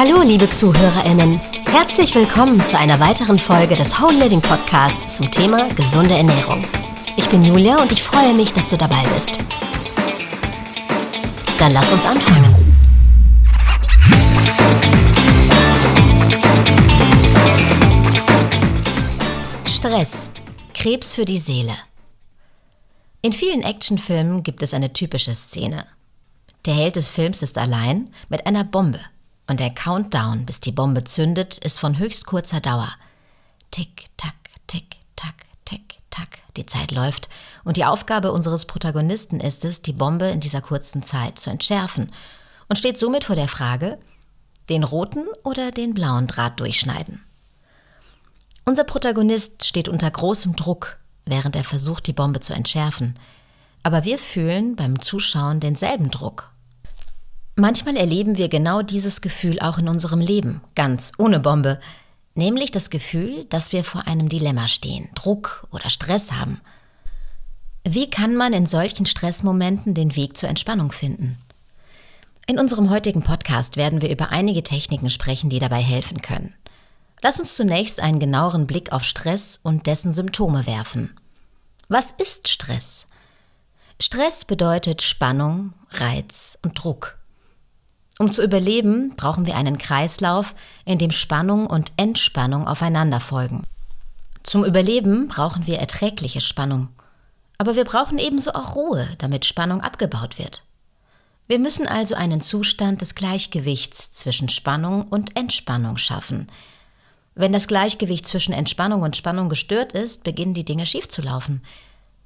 Hallo, liebe ZuhörerInnen. Herzlich willkommen zu einer weiteren Folge des Whole Living Podcasts zum Thema gesunde Ernährung. Ich bin Julia und ich freue mich, dass du dabei bist. Dann lass uns anfangen. Stress. Krebs für die Seele. In vielen Actionfilmen gibt es eine typische Szene. Der Held des Films ist allein mit einer Bombe und der Countdown, bis die Bombe zündet, ist von höchst kurzer Dauer. Tick, tack, tick, tack, tick, tack. Die Zeit läuft und die Aufgabe unseres Protagonisten ist es, die Bombe in dieser kurzen Zeit zu entschärfen und steht somit vor der Frage, den roten oder den blauen Draht durchschneiden. Unser Protagonist steht unter großem Druck, während er versucht, die Bombe zu entschärfen. Aber wir fühlen beim Zuschauen denselben Druck Manchmal erleben wir genau dieses Gefühl auch in unserem Leben, ganz ohne Bombe, nämlich das Gefühl, dass wir vor einem Dilemma stehen, Druck oder Stress haben. Wie kann man in solchen Stressmomenten den Weg zur Entspannung finden? In unserem heutigen Podcast werden wir über einige Techniken sprechen, die dabei helfen können. Lass uns zunächst einen genaueren Blick auf Stress und dessen Symptome werfen. Was ist Stress? Stress bedeutet Spannung, Reiz und Druck. Um zu überleben, brauchen wir einen Kreislauf, in dem Spannung und Entspannung aufeinander folgen. Zum Überleben brauchen wir erträgliche Spannung. Aber wir brauchen ebenso auch Ruhe, damit Spannung abgebaut wird. Wir müssen also einen Zustand des Gleichgewichts zwischen Spannung und Entspannung schaffen. Wenn das Gleichgewicht zwischen Entspannung und Spannung gestört ist, beginnen die Dinge schief zu laufen.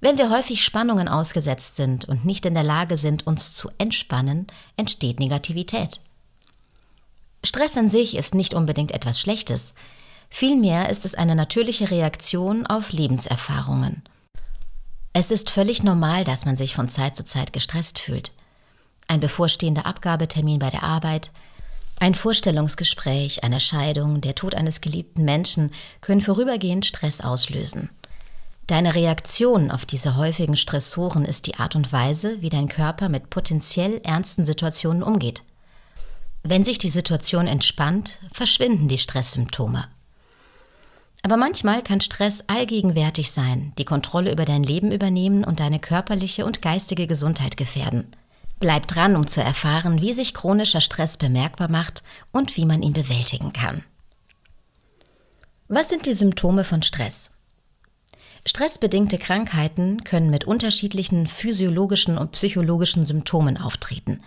Wenn wir häufig Spannungen ausgesetzt sind und nicht in der Lage sind, uns zu entspannen, entsteht Negativität. Stress an sich ist nicht unbedingt etwas Schlechtes, vielmehr ist es eine natürliche Reaktion auf Lebenserfahrungen. Es ist völlig normal, dass man sich von Zeit zu Zeit gestresst fühlt. Ein bevorstehender Abgabetermin bei der Arbeit, ein Vorstellungsgespräch, eine Scheidung, der Tod eines geliebten Menschen können vorübergehend Stress auslösen. Deine Reaktion auf diese häufigen Stressoren ist die Art und Weise, wie dein Körper mit potenziell ernsten Situationen umgeht. Wenn sich die Situation entspannt, verschwinden die Stresssymptome. Aber manchmal kann Stress allgegenwärtig sein, die Kontrolle über dein Leben übernehmen und deine körperliche und geistige Gesundheit gefährden. Bleib dran, um zu erfahren, wie sich chronischer Stress bemerkbar macht und wie man ihn bewältigen kann. Was sind die Symptome von Stress? Stressbedingte Krankheiten können mit unterschiedlichen physiologischen und psychologischen Symptomen auftreten.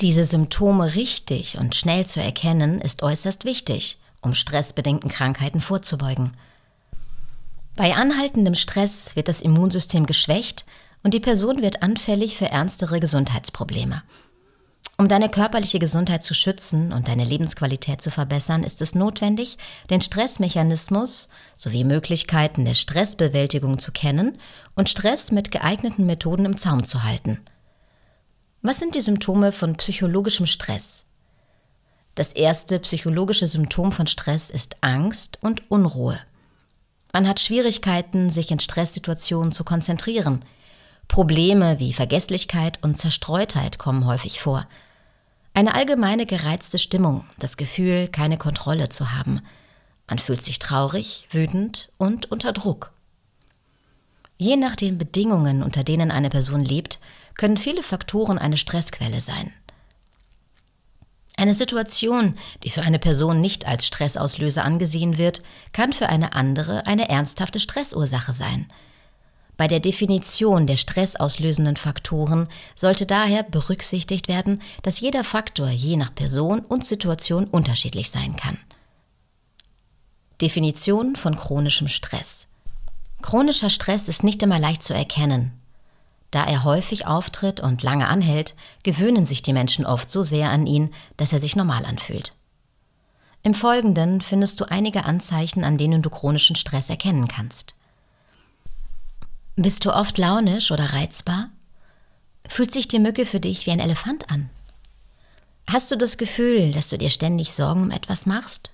Diese Symptome richtig und schnell zu erkennen, ist äußerst wichtig, um stressbedingten Krankheiten vorzubeugen. Bei anhaltendem Stress wird das Immunsystem geschwächt und die Person wird anfällig für ernstere Gesundheitsprobleme. Um deine körperliche Gesundheit zu schützen und deine Lebensqualität zu verbessern, ist es notwendig, den Stressmechanismus sowie Möglichkeiten der Stressbewältigung zu kennen und Stress mit geeigneten Methoden im Zaum zu halten. Was sind die Symptome von psychologischem Stress? Das erste psychologische Symptom von Stress ist Angst und Unruhe. Man hat Schwierigkeiten, sich in Stresssituationen zu konzentrieren. Probleme wie Vergesslichkeit und Zerstreutheit kommen häufig vor. Eine allgemeine gereizte Stimmung, das Gefühl, keine Kontrolle zu haben. Man fühlt sich traurig, wütend und unter Druck. Je nach den Bedingungen, unter denen eine Person lebt, können viele Faktoren eine Stressquelle sein. Eine Situation, die für eine Person nicht als Stressauslöser angesehen wird, kann für eine andere eine ernsthafte Stressursache sein – bei der Definition der stressauslösenden Faktoren sollte daher berücksichtigt werden, dass jeder Faktor je nach Person und Situation unterschiedlich sein kann. Definition von chronischem Stress. Chronischer Stress ist nicht immer leicht zu erkennen. Da er häufig auftritt und lange anhält, gewöhnen sich die Menschen oft so sehr an ihn, dass er sich normal anfühlt. Im Folgenden findest du einige Anzeichen, an denen du chronischen Stress erkennen kannst. Bist du oft launisch oder reizbar? Fühlt sich die Mücke für dich wie ein Elefant an? Hast du das Gefühl, dass du dir ständig Sorgen um etwas machst?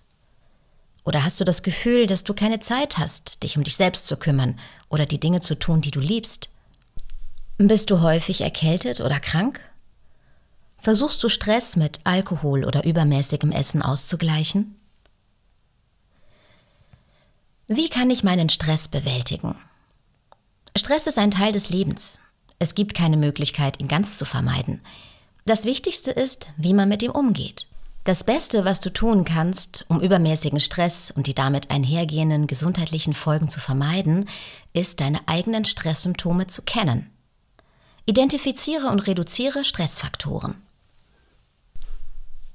Oder hast du das Gefühl, dass du keine Zeit hast, dich um dich selbst zu kümmern oder die Dinge zu tun, die du liebst? Bist du häufig erkältet oder krank? Versuchst du Stress mit Alkohol oder übermäßigem Essen auszugleichen? Wie kann ich meinen Stress bewältigen? Stress ist ein Teil des Lebens. Es gibt keine Möglichkeit, ihn ganz zu vermeiden. Das Wichtigste ist, wie man mit ihm umgeht. Das Beste, was du tun kannst, um übermäßigen Stress und die damit einhergehenden gesundheitlichen Folgen zu vermeiden, ist, deine eigenen Stresssymptome zu kennen. Identifiziere und reduziere Stressfaktoren.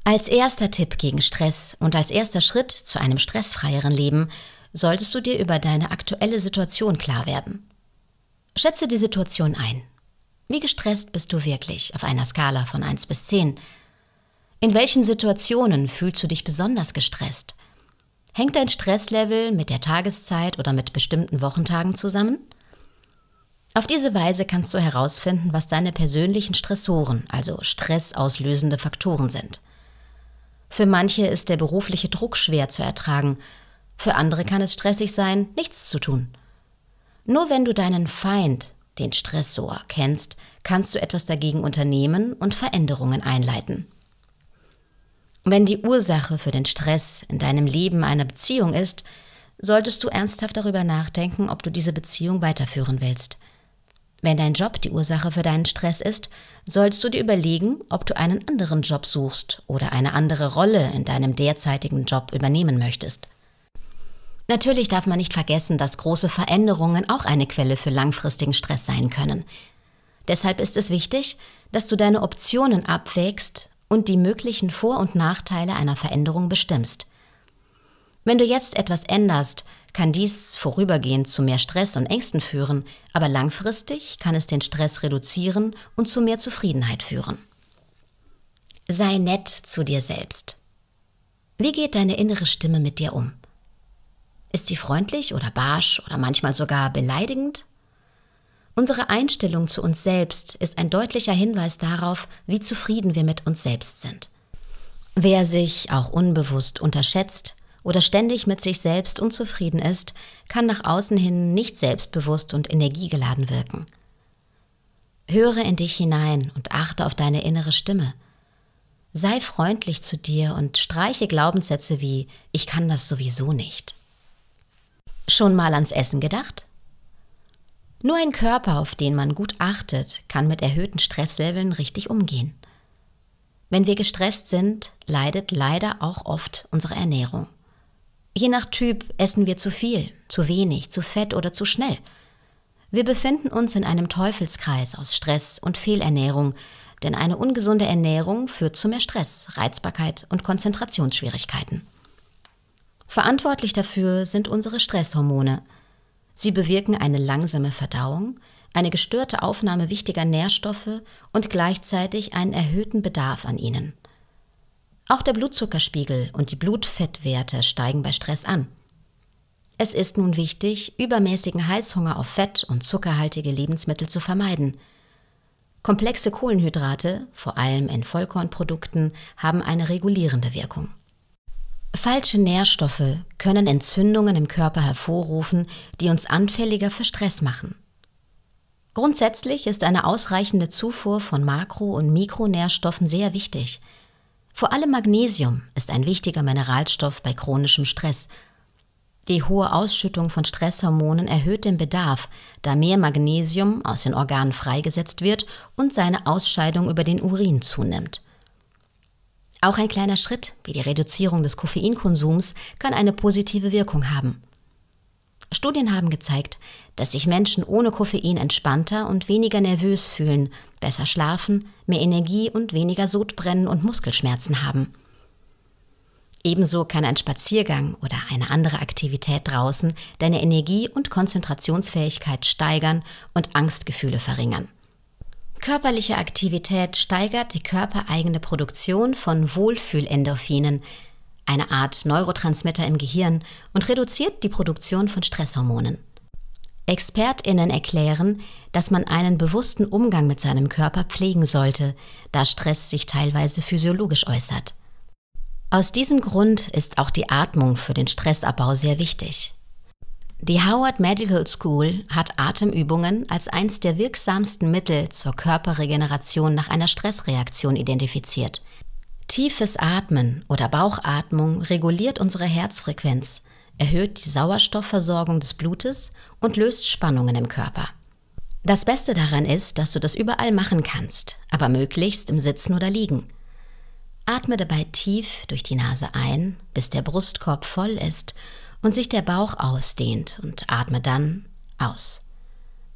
Als erster Tipp gegen Stress und als erster Schritt zu einem stressfreieren Leben solltest du dir über deine aktuelle Situation klar werden. Schätze die Situation ein. Wie gestresst bist du wirklich auf einer Skala von 1 bis 10? In welchen Situationen fühlst du dich besonders gestresst? Hängt dein Stresslevel mit der Tageszeit oder mit bestimmten Wochentagen zusammen? Auf diese Weise kannst du herausfinden, was deine persönlichen Stressoren, also stressauslösende Faktoren sind. Für manche ist der berufliche Druck schwer zu ertragen, für andere kann es stressig sein, nichts zu tun. Nur wenn du deinen Feind, den Stressor, kennst, kannst du etwas dagegen unternehmen und Veränderungen einleiten. Wenn die Ursache für den Stress in deinem Leben eine Beziehung ist, solltest du ernsthaft darüber nachdenken, ob du diese Beziehung weiterführen willst. Wenn dein Job die Ursache für deinen Stress ist, solltest du dir überlegen, ob du einen anderen Job suchst oder eine andere Rolle in deinem derzeitigen Job übernehmen möchtest. Natürlich darf man nicht vergessen, dass große Veränderungen auch eine Quelle für langfristigen Stress sein können. Deshalb ist es wichtig, dass du deine Optionen abwägst und die möglichen Vor- und Nachteile einer Veränderung bestimmst. Wenn du jetzt etwas änderst, kann dies vorübergehend zu mehr Stress und Ängsten führen, aber langfristig kann es den Stress reduzieren und zu mehr Zufriedenheit führen. Sei nett zu dir selbst. Wie geht deine innere Stimme mit dir um? Ist sie freundlich oder barsch oder manchmal sogar beleidigend? Unsere Einstellung zu uns selbst ist ein deutlicher Hinweis darauf, wie zufrieden wir mit uns selbst sind. Wer sich auch unbewusst unterschätzt oder ständig mit sich selbst unzufrieden ist, kann nach außen hin nicht selbstbewusst und energiegeladen wirken. Höre in dich hinein und achte auf deine innere Stimme. Sei freundlich zu dir und streiche Glaubenssätze wie Ich kann das sowieso nicht. Schon mal ans Essen gedacht? Nur ein Körper, auf den man gut achtet, kann mit erhöhten Stressleveln richtig umgehen. Wenn wir gestresst sind, leidet leider auch oft unsere Ernährung. Je nach Typ essen wir zu viel, zu wenig, zu fett oder zu schnell. Wir befinden uns in einem Teufelskreis aus Stress und Fehlernährung, denn eine ungesunde Ernährung führt zu mehr Stress, Reizbarkeit und Konzentrationsschwierigkeiten. Verantwortlich dafür sind unsere Stresshormone – Sie bewirken eine langsame Verdauung, eine gestörte Aufnahme wichtiger Nährstoffe und gleichzeitig einen erhöhten Bedarf an ihnen. Auch der Blutzuckerspiegel und die Blutfettwerte steigen bei Stress an. Es ist nun wichtig, übermäßigen Heißhunger auf Fett und zuckerhaltige Lebensmittel zu vermeiden. Komplexe Kohlenhydrate, vor allem in Vollkornprodukten, haben eine regulierende Wirkung. Falsche Nährstoffe können Entzündungen im Körper hervorrufen, die uns anfälliger für Stress machen. Grundsätzlich ist eine ausreichende Zufuhr von Makro- und Mikronährstoffen sehr wichtig. Vor allem Magnesium ist ein wichtiger Mineralstoff bei chronischem Stress. Die hohe Ausschüttung von Stresshormonen erhöht den Bedarf, da mehr Magnesium aus den Organen freigesetzt wird und seine Ausscheidung über den Urin zunimmt. Auch ein kleiner Schritt wie die Reduzierung des Koffeinkonsums kann eine positive Wirkung haben. Studien haben gezeigt, dass sich Menschen ohne Koffein entspannter und weniger nervös fühlen, besser schlafen, mehr Energie und weniger Sodbrennen und Muskelschmerzen haben. Ebenso kann ein Spaziergang oder eine andere Aktivität draußen deine Energie und Konzentrationsfähigkeit steigern und Angstgefühle verringern. Körperliche Aktivität steigert die körpereigene Produktion von Wohlfühlendorphinen, eine Art Neurotransmitter im Gehirn, und reduziert die Produktion von Stresshormonen. Expertinnen erklären, dass man einen bewussten Umgang mit seinem Körper pflegen sollte, da Stress sich teilweise physiologisch äußert. Aus diesem Grund ist auch die Atmung für den Stressabbau sehr wichtig. Die Howard Medical School hat Atemübungen als eins der wirksamsten Mittel zur Körperregeneration nach einer Stressreaktion identifiziert. Tiefes Atmen oder Bauchatmung reguliert unsere Herzfrequenz, erhöht die Sauerstoffversorgung des Blutes und löst Spannungen im Körper. Das Beste daran ist, dass du das überall machen kannst, aber möglichst im Sitzen oder Liegen. Atme dabei tief durch die Nase ein, bis der Brustkorb voll ist und sich der Bauch ausdehnt und atme dann aus.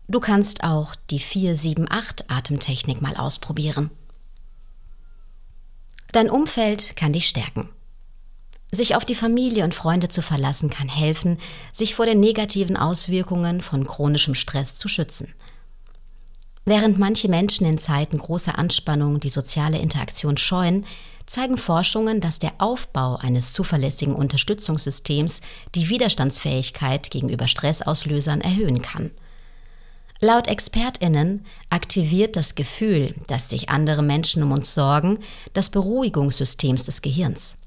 Du kannst auch die 4-7-8 Atemtechnik mal ausprobieren. Dein Umfeld kann dich stärken. Sich auf die Familie und Freunde zu verlassen kann helfen, sich vor den negativen Auswirkungen von chronischem Stress zu schützen. Während manche Menschen in Zeiten großer Anspannung die soziale Interaktion scheuen, zeigen Forschungen, dass der Aufbau eines zuverlässigen Unterstützungssystems die Widerstandsfähigkeit gegenüber Stressauslösern erhöhen kann. Laut Expertinnen aktiviert das Gefühl, dass sich andere Menschen um uns sorgen, das Beruhigungssystems des Gehirns.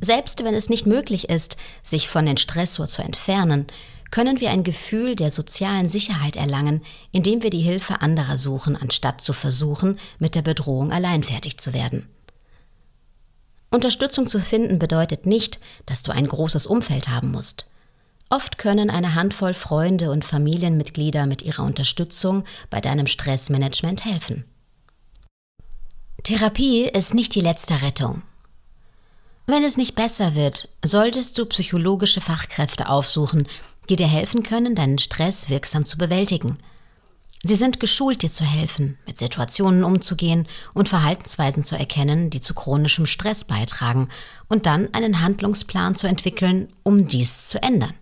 Selbst wenn es nicht möglich ist, sich von den Stressor zu entfernen, können wir ein Gefühl der sozialen Sicherheit erlangen, indem wir die Hilfe anderer suchen, anstatt zu versuchen, mit der Bedrohung allein fertig zu werden. Unterstützung zu finden bedeutet nicht, dass du ein großes Umfeld haben musst. Oft können eine Handvoll Freunde und Familienmitglieder mit ihrer Unterstützung bei deinem Stressmanagement helfen. Therapie ist nicht die letzte Rettung. Wenn es nicht besser wird, solltest du psychologische Fachkräfte aufsuchen, die dir helfen können, deinen Stress wirksam zu bewältigen – Sie sind geschult, dir zu helfen, mit Situationen umzugehen und Verhaltensweisen zu erkennen, die zu chronischem Stress beitragen und dann einen Handlungsplan zu entwickeln, um dies zu ändern.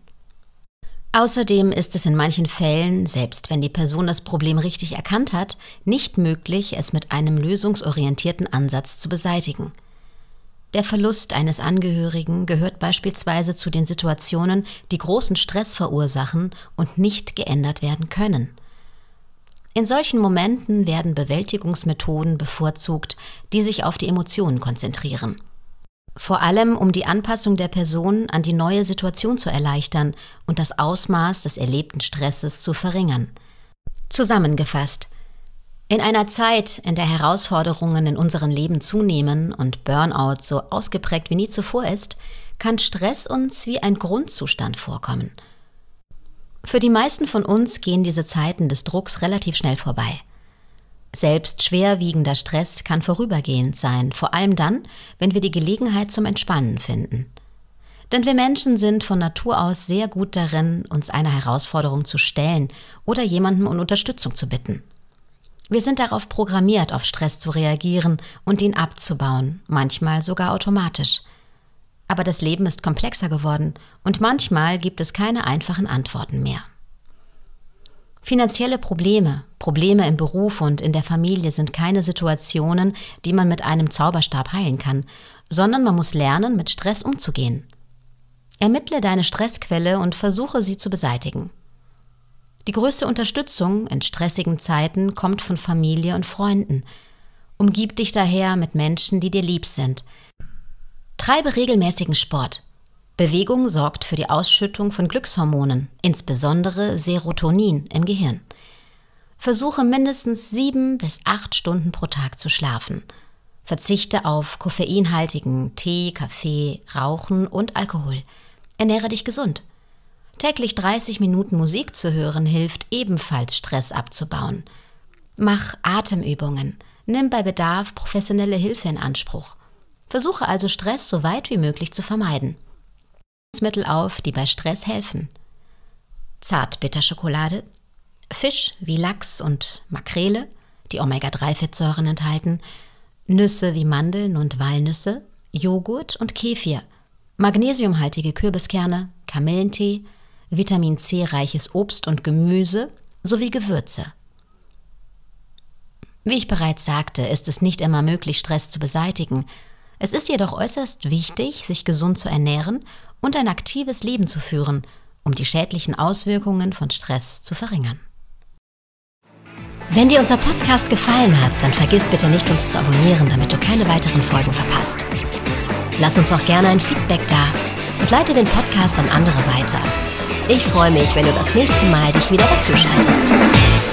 Außerdem ist es in manchen Fällen, selbst wenn die Person das Problem richtig erkannt hat, nicht möglich, es mit einem lösungsorientierten Ansatz zu beseitigen. Der Verlust eines Angehörigen gehört beispielsweise zu den Situationen, die großen Stress verursachen und nicht geändert werden können. In solchen Momenten werden Bewältigungsmethoden bevorzugt, die sich auf die Emotionen konzentrieren. Vor allem, um die Anpassung der Person an die neue Situation zu erleichtern und das Ausmaß des erlebten Stresses zu verringern. Zusammengefasst. In einer Zeit, in der Herausforderungen in unserem Leben zunehmen und Burnout so ausgeprägt wie nie zuvor ist, kann Stress uns wie ein Grundzustand vorkommen – für die meisten von uns gehen diese Zeiten des Drucks relativ schnell vorbei. Selbst schwerwiegender Stress kann vorübergehend sein, vor allem dann, wenn wir die Gelegenheit zum Entspannen finden. Denn wir Menschen sind von Natur aus sehr gut darin, uns einer Herausforderung zu stellen oder jemandem um Unterstützung zu bitten. Wir sind darauf programmiert, auf Stress zu reagieren und ihn abzubauen, manchmal sogar automatisch – aber das Leben ist komplexer geworden und manchmal gibt es keine einfachen Antworten mehr. Finanzielle Probleme, Probleme im Beruf und in der Familie sind keine Situationen, die man mit einem Zauberstab heilen kann, sondern man muss lernen, mit Stress umzugehen. Ermittle deine Stressquelle und versuche sie zu beseitigen. Die größte Unterstützung in stressigen Zeiten kommt von Familie und Freunden. Umgib dich daher mit Menschen, die dir lieb sind, Treibe regelmäßigen Sport. Bewegung sorgt für die Ausschüttung von Glückshormonen, insbesondere Serotonin im Gehirn. Versuche mindestens sieben bis acht Stunden pro Tag zu schlafen. Verzichte auf koffeinhaltigen Tee, Kaffee, Rauchen und Alkohol. Ernähre dich gesund. Täglich 30 Minuten Musik zu hören hilft ebenfalls Stress abzubauen. Mach Atemübungen. Nimm bei Bedarf professionelle Hilfe in Anspruch. Versuche also Stress so weit wie möglich zu vermeiden. Mittel auf, die bei Stress helfen. Zartbitterschokolade, Fisch wie Lachs und Makrele, die Omega-3-Fettsäuren enthalten, Nüsse wie Mandeln und Walnüsse, Joghurt und Kefir, magnesiumhaltige Kürbiskerne, Kamillentee, Vitamin C reiches Obst und Gemüse sowie Gewürze. Wie ich bereits sagte, ist es nicht immer möglich, Stress zu beseitigen, es ist jedoch äußerst wichtig, sich gesund zu ernähren und ein aktives Leben zu führen, um die schädlichen Auswirkungen von Stress zu verringern. Wenn dir unser Podcast gefallen hat, dann vergiss bitte nicht, uns zu abonnieren, damit du keine weiteren Folgen verpasst. Lass uns auch gerne ein Feedback da und leite den Podcast an andere weiter. Ich freue mich, wenn du das nächste Mal dich wieder dazuschaltest.